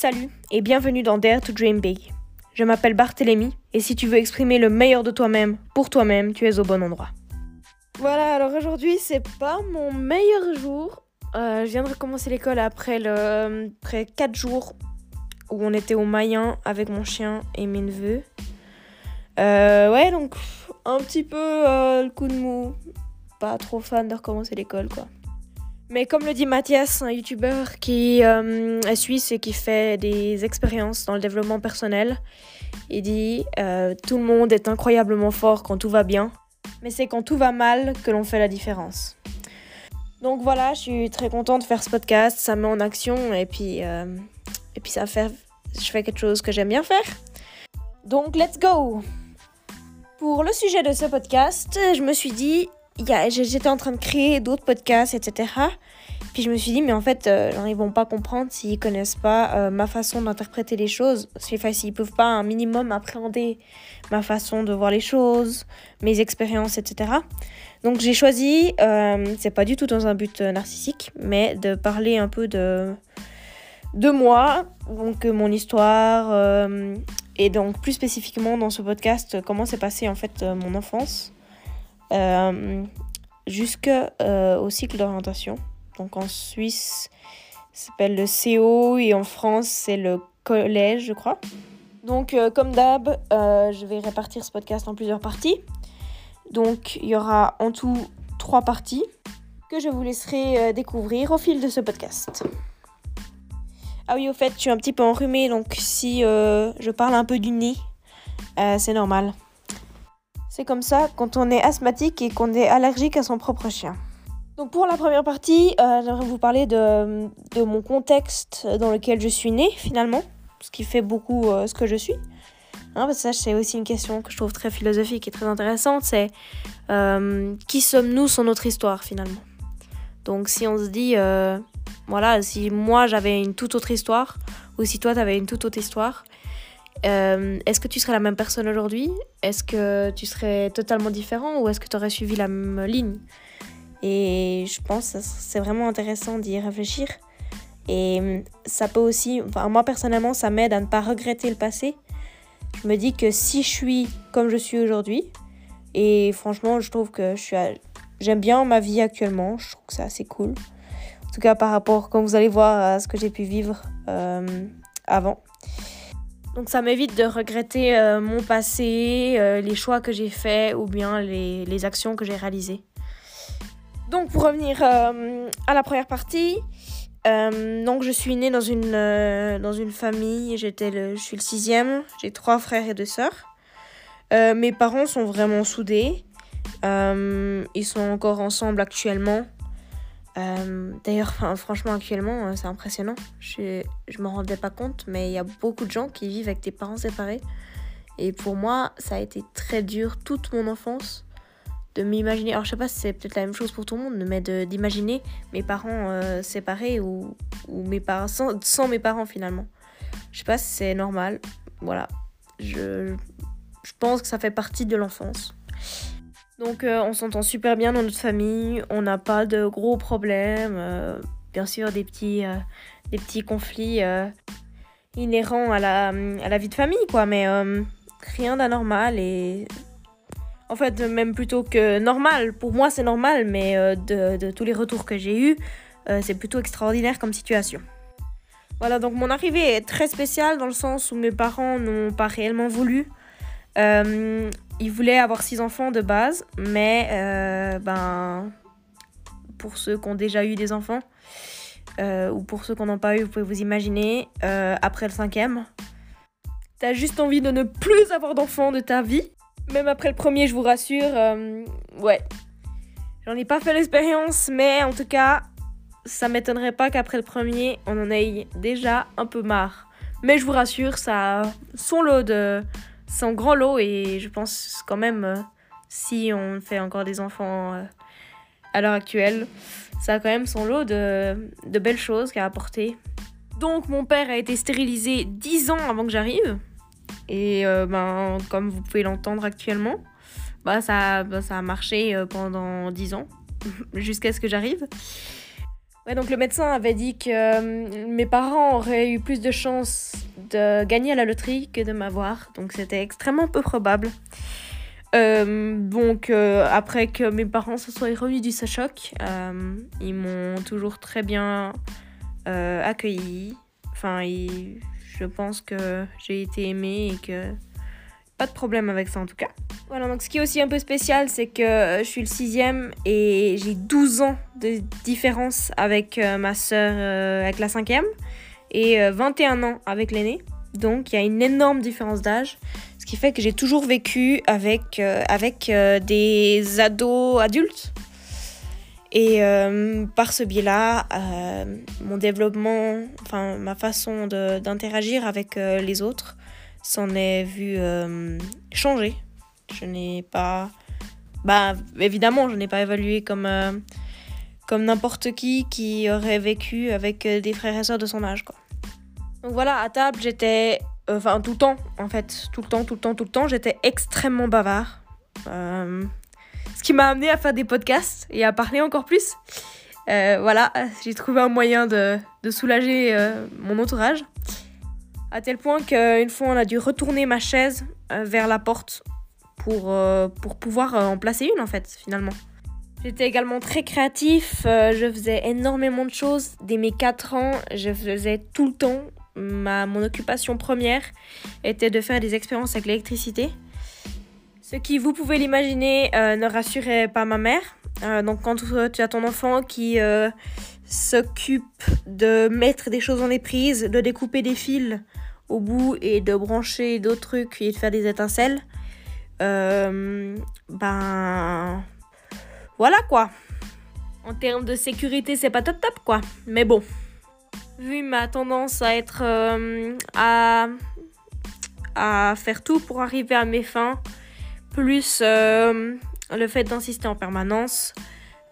Salut et bienvenue dans Dare to Dream Big. Je m'appelle Barthélémy et si tu veux exprimer le meilleur de toi-même pour toi-même, tu es au bon endroit. Voilà, alors aujourd'hui c'est pas mon meilleur jour. Euh, je viens de recommencer l'école après, le, après 4 jours où on était au Mayen avec mon chien et mes neveux. Euh, ouais, donc un petit peu euh, le coup de mou. Pas trop fan de recommencer l'école quoi. Mais comme le dit Mathias, un youtubeur qui euh, est suisse et qui fait des expériences dans le développement personnel, il dit euh, Tout le monde est incroyablement fort quand tout va bien, mais c'est quand tout va mal que l'on fait la différence. Donc voilà, je suis très contente de faire ce podcast, ça me met en action et puis, euh, et puis ça fait, je fais quelque chose que j'aime bien faire. Donc let's go Pour le sujet de ce podcast, je me suis dit j'étais en train de créer d'autres podcasts, etc. Puis je me suis dit, mais en fait, euh, ils vont pas comprendre s'ils connaissent pas euh, ma façon d'interpréter les choses. Enfin, s'ils peuvent pas un minimum appréhender ma façon de voir les choses, mes expériences, etc. Donc j'ai choisi, euh, c'est pas du tout dans un but narcissique, mais de parler un peu de, de moi, donc mon histoire, et donc plus spécifiquement dans ce podcast, comment s'est passé en fait mon enfance euh, jusqu'au cycle d'orientation. Donc en Suisse, ça s'appelle le CO et en France, c'est le collège, je crois. Donc euh, comme d'hab, euh, je vais répartir ce podcast en plusieurs parties. Donc il y aura en tout trois parties que je vous laisserai découvrir au fil de ce podcast. Ah oui, au fait, je suis un petit peu enrhumée, donc si je parle un peu du nez, c'est normal. C'est comme ça quand on est asthmatique et qu'on est allergique à son propre chien. Donc pour la première partie, euh, j'aimerais vous parler de, mon contexte dans lequel je suis née finalement, ce qui fait beaucoup euh, ce que je suis. Hein, parce que ça, c'est aussi une question que je trouve très philosophique et très intéressante, c'est euh, qui sommes-nous sans notre histoire finalement? Donc si on se dit, voilà, si moi j'avais une toute autre histoire, ou si toi tu avais une toute autre histoire, euh, est-ce que tu serais la même personne aujourd'hui? Est-ce que tu serais totalement différent ou est-ce que tu aurais suivi la même ligne? Et je pense que c'est vraiment intéressant d'y réfléchir. Et ça peut aussi, enfin, moi personnellement, ça m'aide à ne pas regretter le passé. Je me dis que si je suis comme je suis aujourd'hui, et franchement, je trouve que je suis, j'aime bien ma vie actuellement. Je trouve que c'est assez cool. En tout cas, par rapport, comme vous allez voir, à ce que j'ai pu vivre euh, avant. Donc ça m'évite de regretter euh, mon passé, euh, les choix que j'ai faits ou bien les, actions que j'ai réalisées. Donc pour revenir euh, à la première partie, donc je suis née dans une, dans une famille, j'étais le, je suis le sixième, j'ai trois frères et deux sœurs. mes parents sont vraiment soudés, ils sont encore ensemble actuellement. Euh, d'ailleurs, franchement, actuellement, euh, c'est impressionnant. Je ne m'en rendais pas compte, mais il y a beaucoup de gens qui vivent avec des parents séparés. Et pour moi, ça a été très dur toute mon enfance de m'imaginer. Alors, je sais pas si c'est peut-être la même chose pour tout le monde, mais d'imaginer mes parents euh, séparés ou, ou, mes parents sans, mes parents finalement. Je sais pas si c'est normal. Voilà. Je, je pense que ça fait partie de l'enfance. Donc euh, on s'entend super bien dans notre famille, on n'a pas de gros problèmes, euh, bien sûr des petits, euh, conflits inhérents à la, à vie de famille, quoi, mais rien d'anormal et... En fait, même plutôt que normal, pour moi c'est normal, mais de, de, tous les retours que j'ai eus, c'est plutôt extraordinaire comme situation. Voilà, donc mon arrivée est très spéciale dans le sens où mes parents n'ont pas réellement voulu il voulait avoir six enfants de base, mais euh, ben, pour ceux qui ont déjà eu des enfants, euh, ou pour ceux qui n'en ont pas eu, vous pouvez vous imaginer, après le cinquième, t'as juste envie de ne plus avoir d'enfants de ta vie. Même après le premier, je vous rassure, ouais. J'en ai pas fait l'expérience, mais en tout cas, ça m'étonnerait pas qu'après le premier, on en ait déjà un peu marre. Mais je vous rassure, ça son lot de, c'est un grand lot et je pense quand même, euh, si on fait encore des enfants euh, à l'heure actuelle, ça a quand même son lot de, de belles choses qu'à apporter. Donc mon père a été stérilisé 10 ans avant que j'arrive. Et euh, ben, comme vous pouvez l'entendre actuellement, bah, ça, bah, ça a marché pendant 10 ans, jusqu'à ce que j'arrive. Ouais, donc le médecin avait dit que euh, mes parents auraient eu plus de chances de gagner à la loterie que de m'avoir, donc c'était extrêmement peu probable. Euh, donc euh, après que mes parents se soient remis du choc, ils m'ont toujours très bien accueilli. Enfin, je pense que j'ai été aimée et que pas de problème avec ça en tout cas. Voilà, donc ce qui est aussi un peu spécial, c'est que euh, je suis le sixième et j'ai 12 ans de différence avec euh, ma soeur, euh, avec la cinquième, et 21 ans avec l'aîné. Donc il y a une énorme différence d'âge, ce qui fait que j'ai toujours vécu avec, avec des ados adultes. Et par ce biais-là, mon développement, enfin ma façon d'interagir avec les autres, s'en est vu euh, changer. Je n'ai pas. Bah, évidemment, je n'ai pas évalué comme, euh, comme n'importe qui qui aurait vécu avec euh, des frères et sœurs de son âge, quoi. Donc voilà, à table, j'étais. Enfin, tout le temps, en fait. Tout le temps, tout le temps, tout le temps, j'étais extrêmement bavard. ce qui m'a amené à faire des podcasts et à parler encore plus. voilà, j'ai trouvé un moyen de, de soulager mon entourage. À tel point qu'une fois, on a dû retourner ma chaise euh, vers la porte pour, euh, pour pouvoir euh, en placer une, en fait, finalement. J'étais également très créatif, je faisais énormément de choses. Dès mes 4 ans, je faisais tout le temps. Ma, mon occupation première était de faire des expériences avec l'électricité. Ce qui, vous pouvez l'imaginer, ne rassurait pas ma mère. donc quand tu as ton enfant qui s'occupe de mettre des choses dans les prises, de découper des fils au bout et de brancher d'autres trucs et de faire des étincelles, euh, ben voilà quoi. En termes de sécurité, c'est pas top top quoi. Mais bon, vu ma tendance à être euh, à, à faire tout pour arriver à mes fins, plus euh, le fait d'insister en permanence,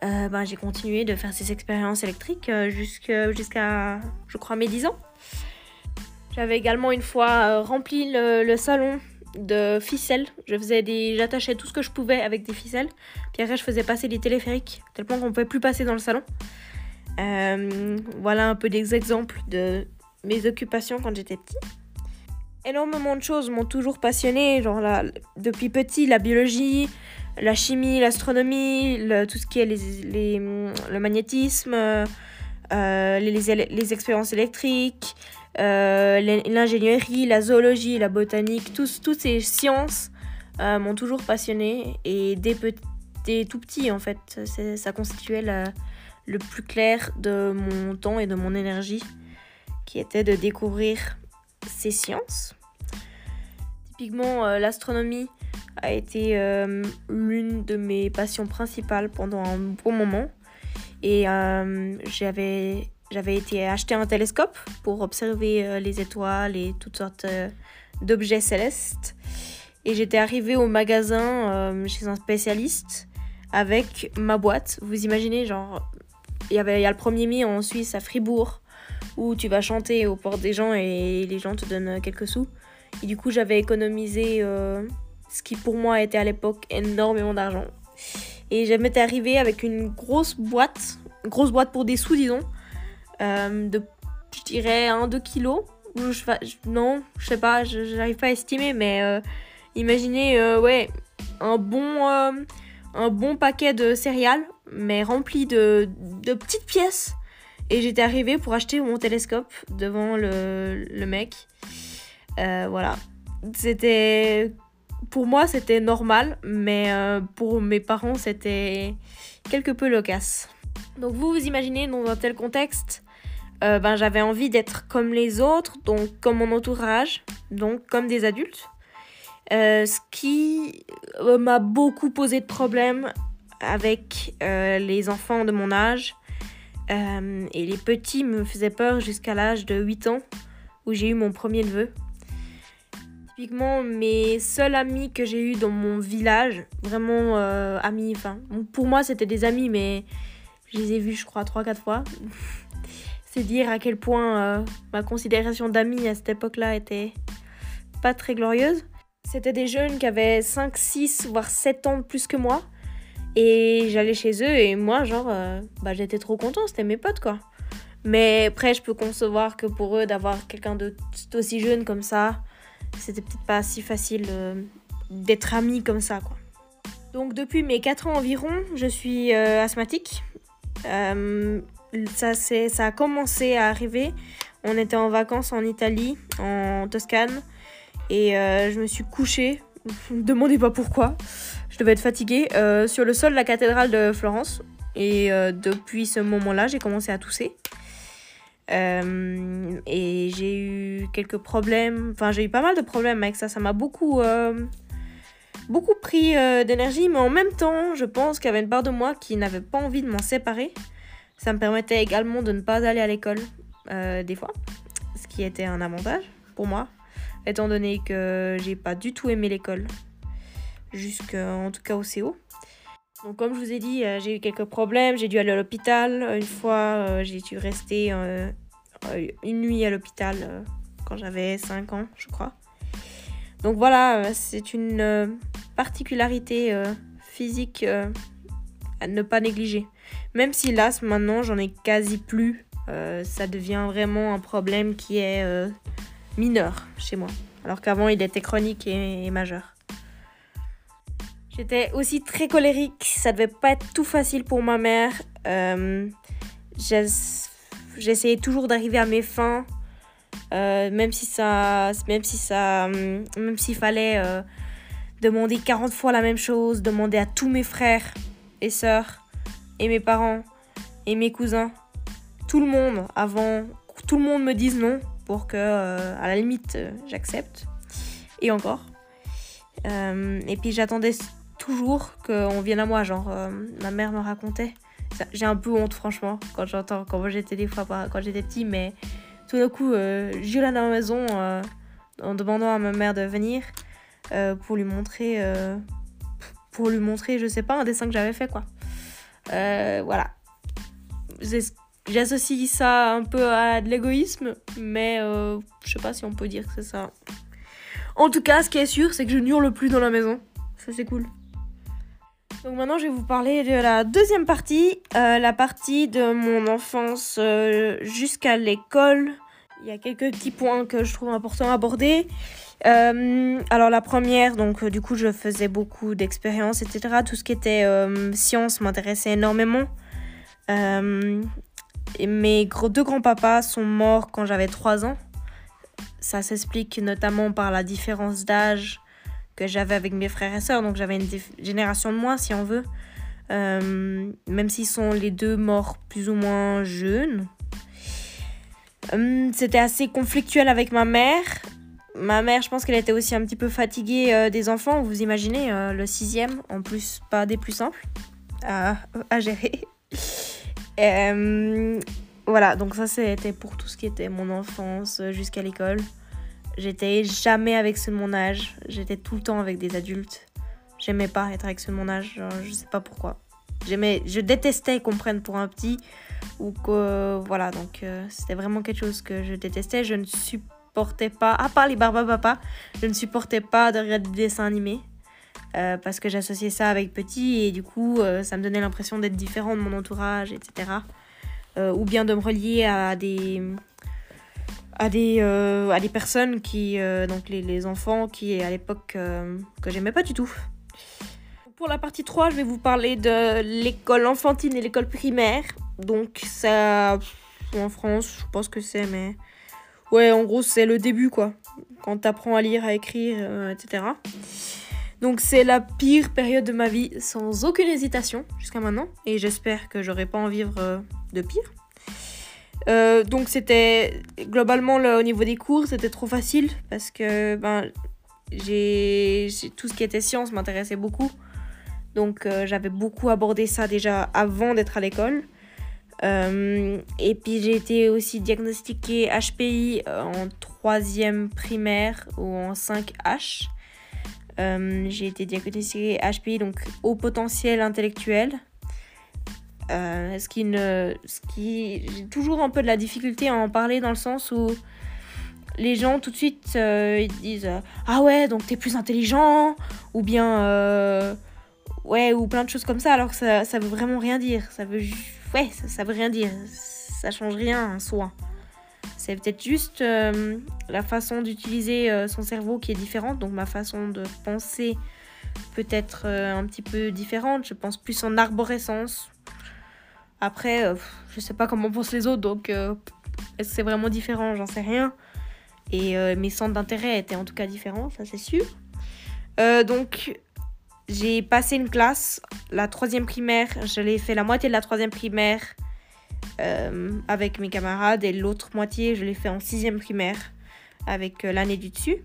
euh, ben, j'ai continué de faire ces expériences électriques jusqu'à, je crois, mes 10 ans. J'avais également une fois euh, rempli le, salon de ficelles. Je faisais des, j'attachais tout ce que je pouvais avec des ficelles. Puis après, je faisais passer des téléphériques, tel point qu'on ne pouvait plus passer dans le salon. voilà un peu des exemples de mes occupations quand j'étais petit. Énormément de choses m'ont toujours passionné, genre depuis petit, la biologie, la chimie, l'astronomie, tout ce qui est les, le magnétisme, euh, les, expériences électriques, euh, l'ingénierie, la zoologie, la botanique, toutes ces sciences euh, m'ont toujours passionné et dès, tout petit en fait, ça constituait le plus clair de mon temps et de mon énergie qui était de découvrir ces sciences. Typiquement l'astronomie, a été euh, l'une de mes passions principales pendant un bon moment. Et euh, j'avais, j'avais été acheter un télescope pour observer euh, les étoiles et toutes sortes d'objets célestes. Et j'étais arrivée au magasin chez un spécialiste avec ma boîte. Vous imaginez, genre, il y, a le premier mai en Suisse à Fribourg où tu vas chanter aux portes des gens et les gens te donnent quelques sous. Et du coup, j'avais économisé ce qui pour moi était à l'époque énormément d'argent. Et je m'étais arrivée avec une grosse boîte, grosse boîte pour des sous, disons, euh, de, je dirais, 1-2 kilos. Je, non, je sais pas, je n'arrive pas à estimer, mais euh, imaginez, euh, ouais, un bon, un bon paquet de céréales, mais rempli de, de petites pièces. Et j'étais arrivée pour acheter mon télescope devant le, le mec. voilà. C'était pour moi, c'était normal, mais pour mes parents, c'était quelque peu loquace. Donc vous vous imaginez dans un tel contexte, euh, ben, j'avais envie d'être comme les autres, donc comme mon entourage, donc comme des adultes. Euh, ce qui m'a beaucoup posé de problèmes avec les enfants de mon âge. et les petits me faisaient peur jusqu'à l'âge de 8 ans, où j'ai eu mon premier neveu. Typiquement, mes seuls amis que j'ai eu dans mon village, vraiment euh, amis, enfin, pour moi c'était des amis, mais je les ai vus, je crois, 3-4 fois. Dire à quel point euh, ma considération d'amis à cette époque-là était pas très glorieuse. C'était des jeunes qui avaient 5, 6, voire 7 ans de plus que moi. Et j'allais chez eux et moi, genre, euh, bah, j'étais trop content, c'était mes potes, quoi. Mais après, je peux concevoir que pour eux, d'avoir quelqu'un d'aussi jeune comme ça, c'était peut-être pas si facile euh, d'être ami comme ça, quoi. Donc, depuis mes 4 ans environ, je suis asthmatique. Ça, ça a commencé à arriver. On était en vacances en Italie, en Toscane. Et je me suis couchée. Ne demandez pas pourquoi je devais être fatiguée, euh, sur le sol de la cathédrale de Florence. Et euh, depuis ce moment-là, j'ai commencé à tousser. Euh, et j'ai eu quelques problèmes, enfin j'ai eu pas mal de problèmes avec ça, ça m'a beaucoup, beaucoup pris d'énergie, mais en même temps, je pense qu'il y avait une part de moi qui n'avait pas envie de m'en séparer. Ça me permettait également de ne pas aller à l'école des fois, ce qui était un avantage pour moi, étant donné que j'ai pas du tout aimé l'école jusqu'en tout cas au CO. Donc comme je vous ai dit, euh, j'ai eu quelques problèmes, j'ai dû aller à l'hôpital. Une fois, euh, j'ai dû rester euh, une nuit à l'hôpital quand j'avais 5 ans, je crois. Donc voilà, c'est une particularité physique à ne pas négliger. Même si là, maintenant, j'en ai quasi plus, ça devient vraiment un problème qui est mineur chez moi. Alors qu'avant, il était chronique et majeur. J'étais aussi très colérique, ça devait pas être tout facile pour ma mère. Euh, J'essayais toujours d'arriver à mes fins, euh, même si ça, même si ça, même s'il fallait euh, demander 40 fois la même chose, demander à tous mes frères et sœurs et mes parents et mes cousins, tout le monde avant, tout le monde me dise non pour que, à la limite, j'accepte. Et encore. et puis j'attendais toujours qu'on vienne à moi. Genre, euh, ma mère me racontait. J'ai un peu honte, franchement, quand j'entends, quand j'étais des fois, quand j'étais petit, mais tout d'un coup, euh, je à la maison euh, en demandant à ma mère de venir euh, pour lui montrer, pour lui montrer, je sais pas, un dessin que j'avais fait, quoi. Voilà. J'associe ça un peu à de l'égoïsme, mais je sais pas si on peut dire que c'est ça. En tout cas, ce qui est sûr, c'est que je n'hurle plus dans la maison. Ça, c'est cool. Donc maintenant, je vais vous parler de la deuxième partie, euh, la partie de mon enfance euh, jusqu'à l'école. Il y a quelques petits points que je trouve importants à aborder. Euh, alors la première, donc du coup, je faisais beaucoup d'expériences, etc. Tout ce qui était science m'intéressait énormément. mes deux grands-papas sont morts quand j'avais 3 ans. Ça s'explique notamment par la différence d'âge que j'avais avec mes frères et sœurs, donc j'avais une génération de moins si on veut. Euh, même s'ils sont les deux morts plus ou moins jeunes. Euh, c'était assez conflictuel avec ma mère. Ma mère, je pense qu'elle était aussi un petit peu fatiguée euh, des enfants. Vous imaginez, le sixième, en plus pas des plus simples à, à gérer. voilà, donc ça c'était pour tout ce qui était mon enfance jusqu'à l'école. J'étais jamais avec ceux de mon âge. J'étais tout le temps avec des adultes. J'aimais pas être avec ceux de mon âge. je sais pas pourquoi. J'aimais, je détestais qu'on prenne pour un petit ou que voilà. Donc euh, c'était vraiment quelque chose que je détestais. Je ne supportais pas, à part les Papa, je ne supportais pas de regarder des dessins animés. Euh, parce que j'associais ça avec petit et du coup euh, ça me donnait l'impression d'être différent de mon entourage, etc. ou bien de me relier à des, à des, euh, à des personnes qui, euh, donc les, les, enfants qui à l'époque euh, que j'aimais pas du tout. Pour la partie 3, je vais vous parler de l'école enfantine et l'école primaire. Donc ça, en France, je pense que c'est, mais ouais, en gros c'est le début quoi. Quand t'apprends à lire, à écrire, etc. Donc c'est la pire période de ma vie, sans aucune hésitation jusqu'à maintenant. Et j'espère que j'aurai pas en vivre de pire. Euh, donc c'était globalement au niveau des cours c'était trop facile parce que ben j'ai tout ce qui était science m'intéressait beaucoup donc euh, j'avais beaucoup abordé ça déjà avant d'être à l'école euh, et puis j'ai été aussi diagnostiquée HPI en troisième primaire ou en 5H j'ai été diagnostiquée HPI donc haut potentiel intellectuel. Euh, ce qui ne, ce qui, j'ai toujours un peu de la difficulté à en parler dans le sens où les gens tout de suite euh, ils disent ah ouais donc t'es plus intelligent ou bien euh, ouais, ou plein de choses comme ça, alors que ça, ça veut vraiment rien dire. Ça veut, ouais, ça, veut rien dire. Ça change rien en soi. C'est peut-être juste euh, la façon d'utiliser euh, son cerveau qui est différente, donc ma façon de penser peut être euh, un petit peu différente. Je pense plus en arborescence. Après, je sais pas comment pensent les autres, donc est-ce que c'est vraiment différent? J'en sais rien. Et mes centres d'intérêt étaient en tout cas différents, ça c'est sûr. donc j'ai passé une classe, la troisième primaire, je l'ai fait la moitié de la troisième primaire euh, avec mes camarades et l'autre moitié, je l'ai fait en sixième primaire avec euh, l'année du dessus.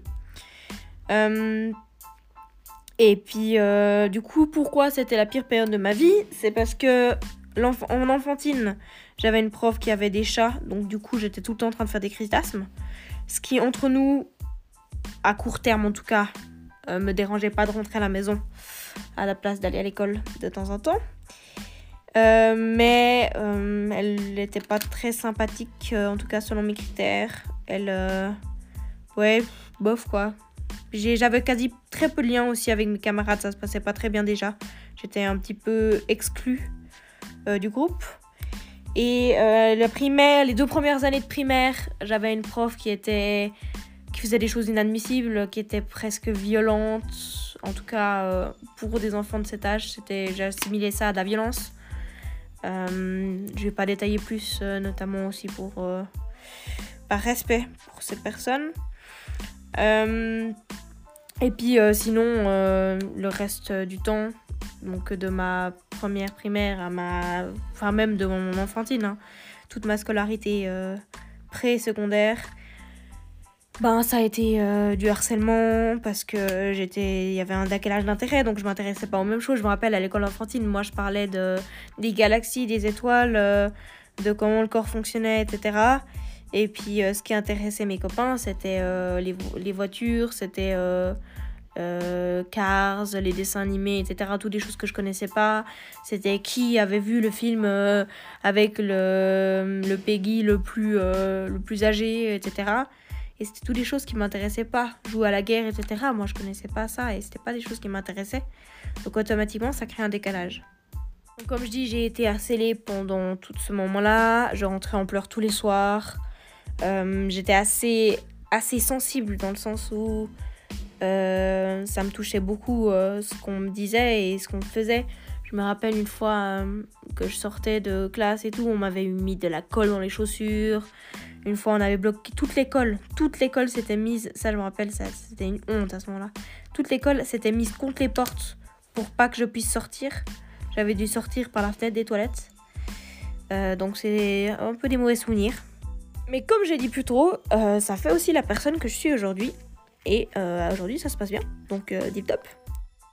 Euh, et puis, du coup, pourquoi c'était la pire période de ma vie? C'est parce que en enfantine, j'avais une prof qui avait des chats, donc du coup, j'étais tout le temps en train de faire des crises d'asthme. Ce qui, entre nous, à court terme en tout cas, me dérangeait pas de rentrer à la maison à la place d'aller à l'école de temps en temps. Euh, mais euh, elle n'était pas très sympathique, euh, en tout cas selon mes critères. Elle. ouais, bof quoi. J'avais quasi très peu de liens aussi avec mes camarades, ça se passait pas très bien déjà. J'étais un petit peu exclue du groupe. Et la primaire, les deux premières années de primaire, j'avais une prof qui était qui faisait des choses inadmissibles, qui était presque violente. En tout cas, pour des enfants de cet âge, c'était j'assimilais ça à de la violence. Euh, je vais pas détailler plus, euh, notamment aussi pour euh, par respect pour ces personnes. et puis sinon, le reste du temps, donc de ma première primaire à ma, enfin même de mon enfantine, hein, toute ma scolarité pré-secondaire, ben ça a été euh, du harcèlement parce que j'étais il y avait un décalage d'intérêt donc je m'intéressais pas aux mêmes choses. Je me rappelle à l'école enfantine moi je parlais de des galaxies des étoiles euh, de comment le corps fonctionnait etc et puis euh, ce qui intéressait mes copains c'était les, les, voitures c'était Cars les dessins animés etc toutes des choses que je connaissais pas. C'était qui avait vu le film avec le, le Peggy le plus le plus âgé etc et c'était toutes des choses qui m'intéressaient pas. Jouer à la guerre, etc. Moi, je connaissais pas ça et c'était pas des choses qui m'intéressaient. Donc, automatiquement, ça crée un décalage. Comme je dis, j'ai été harcelée pendant tout ce moment-là. Je rentrais en pleurs tous les soirs. Euh, j'étais assez, assez sensible dans le sens où euh, ça me touchait beaucoup euh, ce qu'on me disait et ce qu'on faisait. Je me rappelle une fois que je sortais de classe et tout, on m'avait mis de la colle dans les chaussures. Une fois, on avait bloqué toute l'école. Toute l'école s'était mise, ça je me rappelle, c'était une honte à ce moment-là. Toute l'école s'était mise contre les portes pour pas que je puisse sortir. J'avais dû sortir par la fenêtre des toilettes. Euh, donc c'est un peu des mauvais souvenirs. Mais comme j'ai dit plus tôt, euh, ça fait aussi la personne que je suis aujourd'hui. Et euh, aujourd'hui, ça se passe bien. Donc, deep top.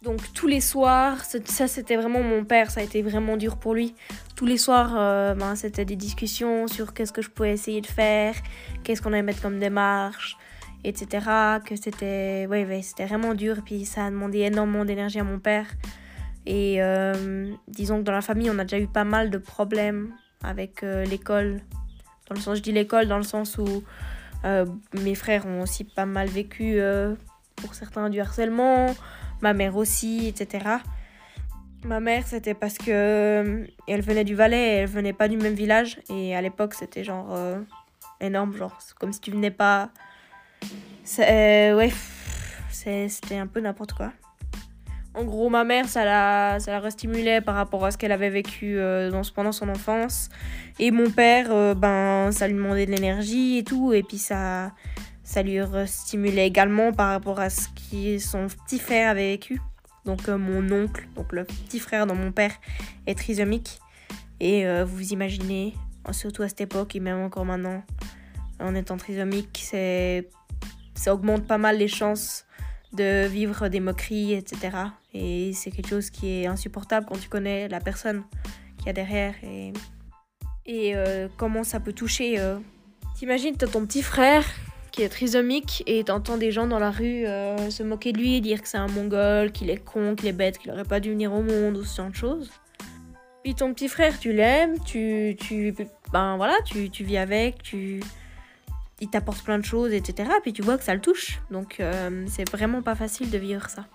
Donc tous les soirs, ça c'était vraiment mon père, ça a été vraiment dur pour lui. Tous les soirs, euh, ben, c'était des discussions sur qu'est-ce que je pouvais essayer de faire, qu'est-ce qu'on allait mettre comme démarche, etc. Que c'était, ouais, ouais c'était vraiment dur. Puis ça a demandé énormément d'énergie à mon père. Et euh, disons que dans la famille, on a déjà eu pas mal de problèmes avec euh, l'école. Dans le sens, je dis l'école, dans le sens où mes frères ont aussi pas mal vécu pour certains du harcèlement ma mère aussi, etc. Ma mère, c'était parce que euh, elle venait du Valais, elle venait pas du même village. Et à l'époque, c'était genre euh, énorme, genre comme si tu venais pas. Euh, ouais, c'était un peu n'importe quoi. En gros, ma mère, ça la, ça la restimulait par rapport à ce qu'elle avait vécu dans, pendant son enfance. Et mon père, ben, ça lui demandait de l'énergie et tout. Et puis ça, ça lui stimulait également par rapport à ce que son petit frère avait vécu. Donc euh, mon oncle, donc le petit frère de mon père, est trisomique. Et euh, vous imaginez, surtout à cette époque et même encore maintenant, en étant trisomique, ça augmente pas mal les chances de vivre des moqueries, etc. Et c'est quelque chose qui est insupportable quand tu connais la personne qui a derrière et, euh, comment ça peut toucher. T'imagines, t'as ton petit frère qui est trisomique et t'entends des gens dans la rue euh, se moquer de lui et dire que c'est un mongol, qu'il est con, qu'il est bête, qu'il aurait pas dû venir au monde ou ce genre de choses. Puis ton petit frère, tu l'aimes, tu, tu, ben voilà, tu, tu vis avec, tu, il t'apporte plein de choses, etc. Puis tu vois que ça le touche. Donc euh, c'est vraiment pas facile de vivre ça.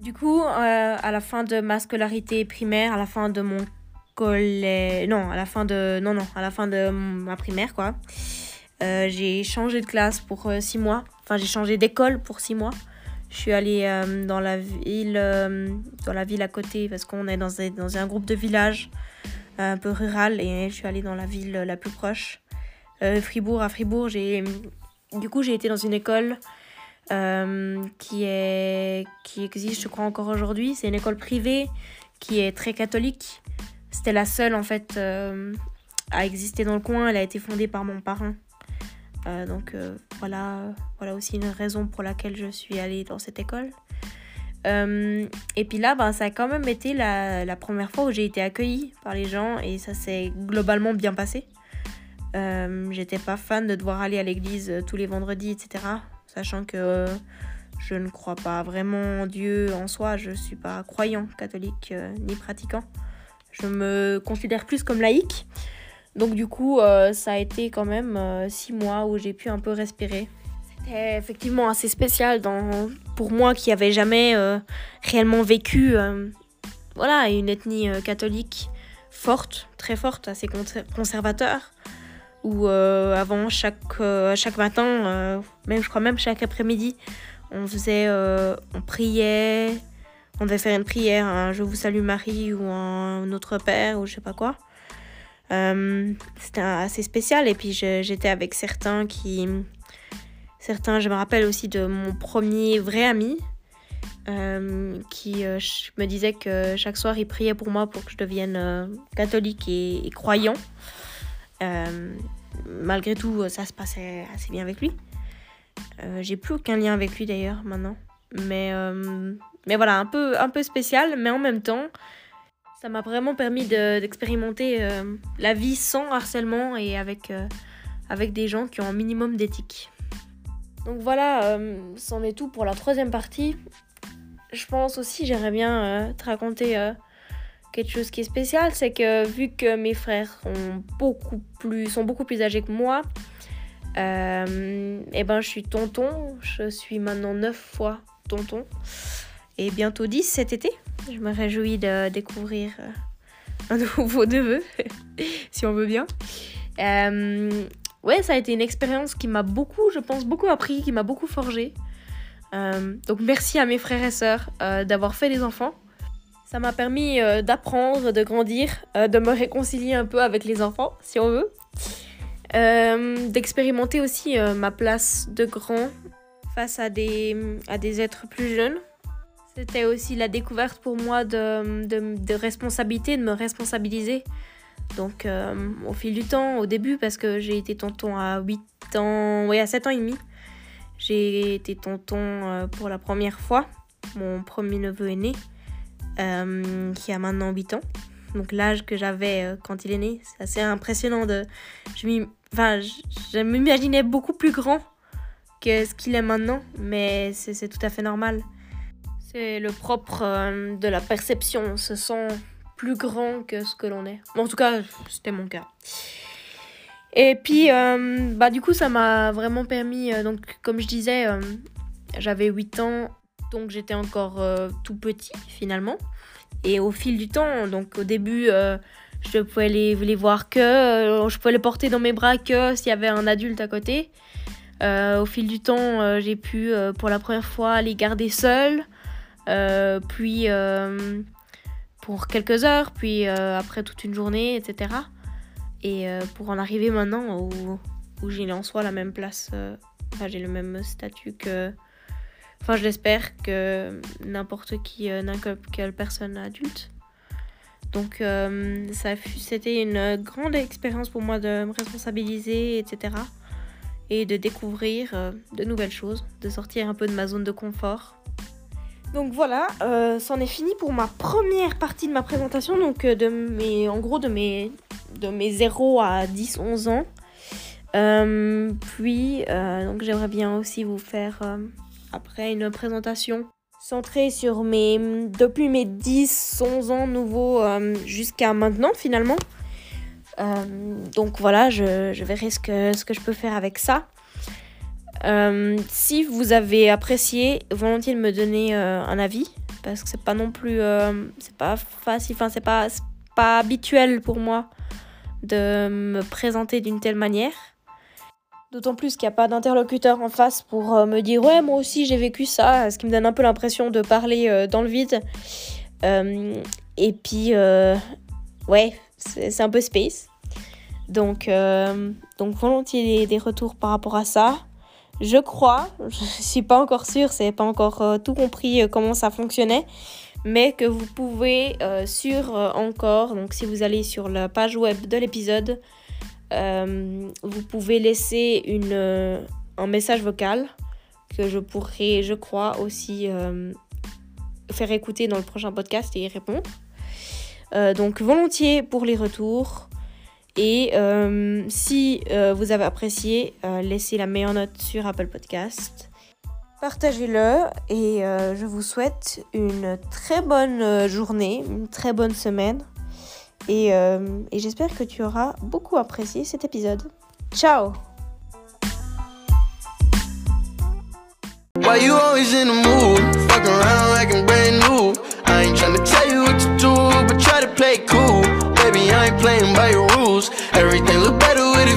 Du coup, à la fin de ma scolarité primaire, à la fin de mon collège, non, à la fin de, non, non, à la fin de ma primaire, quoi, j'ai changé de classe pour six mois. Enfin, j'ai changé d'école pour six mois. Je suis allée dans la ville, dans la ville à côté parce qu'on est dans un, dans un groupe de village un peu rural et je suis allée dans la ville la plus proche. Euh, Fribourg, à Fribourg, du coup j'ai été dans une école euh, qui est qui existe je crois encore aujourd'hui. C'est une école privée qui est très catholique. C'était la seule en fait euh, à exister dans le coin. Elle a été fondée par mon parrain. Donc voilà, voilà aussi une raison pour laquelle je suis allée dans cette école. Euh, et puis là, ben, ça a quand même été la, la première fois où j'ai été accueillie par les gens et ça s'est globalement bien passé. Euh, J'étais pas fan de devoir aller à l'église euh, tous les vendredis, etc. Sachant que euh, je ne crois pas vraiment en Dieu en soi, je suis pas croyant catholique ni pratiquant. Je me considère plus comme laïque. Donc du coup, ça a été quand même six mois où j'ai pu un peu respirer c'était effectivement assez spécial pour moi qui n'avais jamais euh, réellement vécu euh, voilà, une ethnie euh, catholique forte, très forte, assez conservateur. Où avant chaque, chaque matin, même je crois même chaque après-midi, on faisait, on priait, on devait faire une prière, un Je vous salue Marie ou un Notre Père ou je sais pas quoi. C'était assez spécial et puis j'étais avec certains qui Certains, je me rappelle aussi de mon premier vrai ami euh, qui euh, me disait que chaque soir il priait pour moi pour que je devienne euh, catholique et, croyant. malgré tout, ça se passait assez bien avec lui. J'ai plus aucun lien avec lui d'ailleurs maintenant. Mais, mais voilà, un peu, un peu spécial, mais en même temps, ça m'a vraiment permis d'expérimenter la vie sans harcèlement et avec, avec des gens qui ont un minimum d'éthique. Donc voilà, euh, c'en est tout pour la troisième partie. Je pense aussi, j'aimerais bien euh, te raconter euh, quelque chose qui est spécial, c'est que vu que mes frères sont beaucoup plus, sont beaucoup plus âgés que moi, et eh ben je suis tonton, je suis maintenant 9 fois tonton, et bientôt 10 cet été. Je me réjouis de découvrir un nouveau neveu, si on veut bien ouais, ça a été une expérience qui m'a beaucoup, je pense, beaucoup appris, qui m'a beaucoup forgé. Euh, donc merci à mes frères et sœurs euh, d'avoir fait des enfants. Ça m'a permis euh, d'apprendre, de grandir, de me réconcilier un peu avec les enfants, si on veut. D'expérimenter aussi ma place de grand face à des, à des êtres plus jeunes. C'était aussi la découverte pour moi de, responsabilité, de me responsabiliser donc euh, au fil du temps, au début, parce que j'ai été tonton à 8 ans, oui à 7 ans et demi, j'ai été tonton euh, pour la première fois. Mon premier neveu est né, euh, qui a maintenant 8 ans. Donc l'âge que j'avais quand il est né, c'est assez impressionnant. De, je m'imaginais beaucoup plus grand que ce qu'il est maintenant, mais c'est tout à fait normal. C'est le propre de la perception, on se sent plus grand que ce que l'on est. En tout cas, c'était mon cas. Et puis, euh, bah, du coup, ça m'a vraiment permis. Euh, donc, comme je disais, euh, j'avais 8 ans, donc j'étais encore tout petit finalement. Et au fil du temps, donc au début, je pouvais les voir que, je pouvais les porter dans mes bras que s'il y avait un adulte à côté. au fil du temps, j'ai pu pour la première fois les garder seuls. Puis pour quelques heures, puis euh, après toute une journée, etc. Et euh, pour en arriver maintenant où, j'ai en soi la même place, euh, enfin j'ai le même statut que, enfin je l'espère que n'importe qui, n'importe quelle personne adulte. Donc ça c'était une grande expérience pour moi de me responsabiliser, etc. Et de découvrir de nouvelles choses, de sortir un peu de ma zone de confort. Donc voilà, euh, c'en est fini pour ma première partie de ma présentation, donc euh, de mes, en gros de mes, de mes 0 à 10, 11 ans. Euh, puis, j'aimerais bien aussi vous faire après une présentation centrée sur mes, depuis mes 10, 11 ans nouveaux jusqu'à maintenant finalement. donc voilà, je, je verrai ce que je peux faire avec ça. Euh, si vous avez apprécié, volontiers de me donner euh, un avis parce que c'est pas non plus euh, c'est pas facile enfin c'est pas pas habituel pour moi de me présenter d'une telle manière. D'autant plus qu'il n'y a pas d'interlocuteur en face pour me dire ouais moi aussi j'ai vécu ça ce qui me donne un peu l'impression de parler dans le vide. Et puis ouais c'est un peu space. Donc donc volontiers des retours par rapport à ça je crois, je suis pas encore sûre, c'est pas encore euh, tout compris euh, comment ça fonctionnait, mais que vous pouvez euh, sur encore, donc si vous allez sur la page web de l'épisode, vous pouvez laisser une, un message vocal que je pourrai, je crois, aussi faire écouter dans le prochain podcast et y répondre. donc volontiers pour les retours. Et euh, si euh, vous avez apprécié, euh, laissez la meilleure note sur Apple Podcast. Partagez-le et je vous souhaite une très bonne journée, une très bonne semaine. Et, et j'espère que tu auras beaucoup apprécié cet épisode. Ciao Why you always in the mood? Fuck around like I'm brand new. I ain't trying to tell you what to do, but try to play cool. Baby, I ain't playing by your rules. Everything look better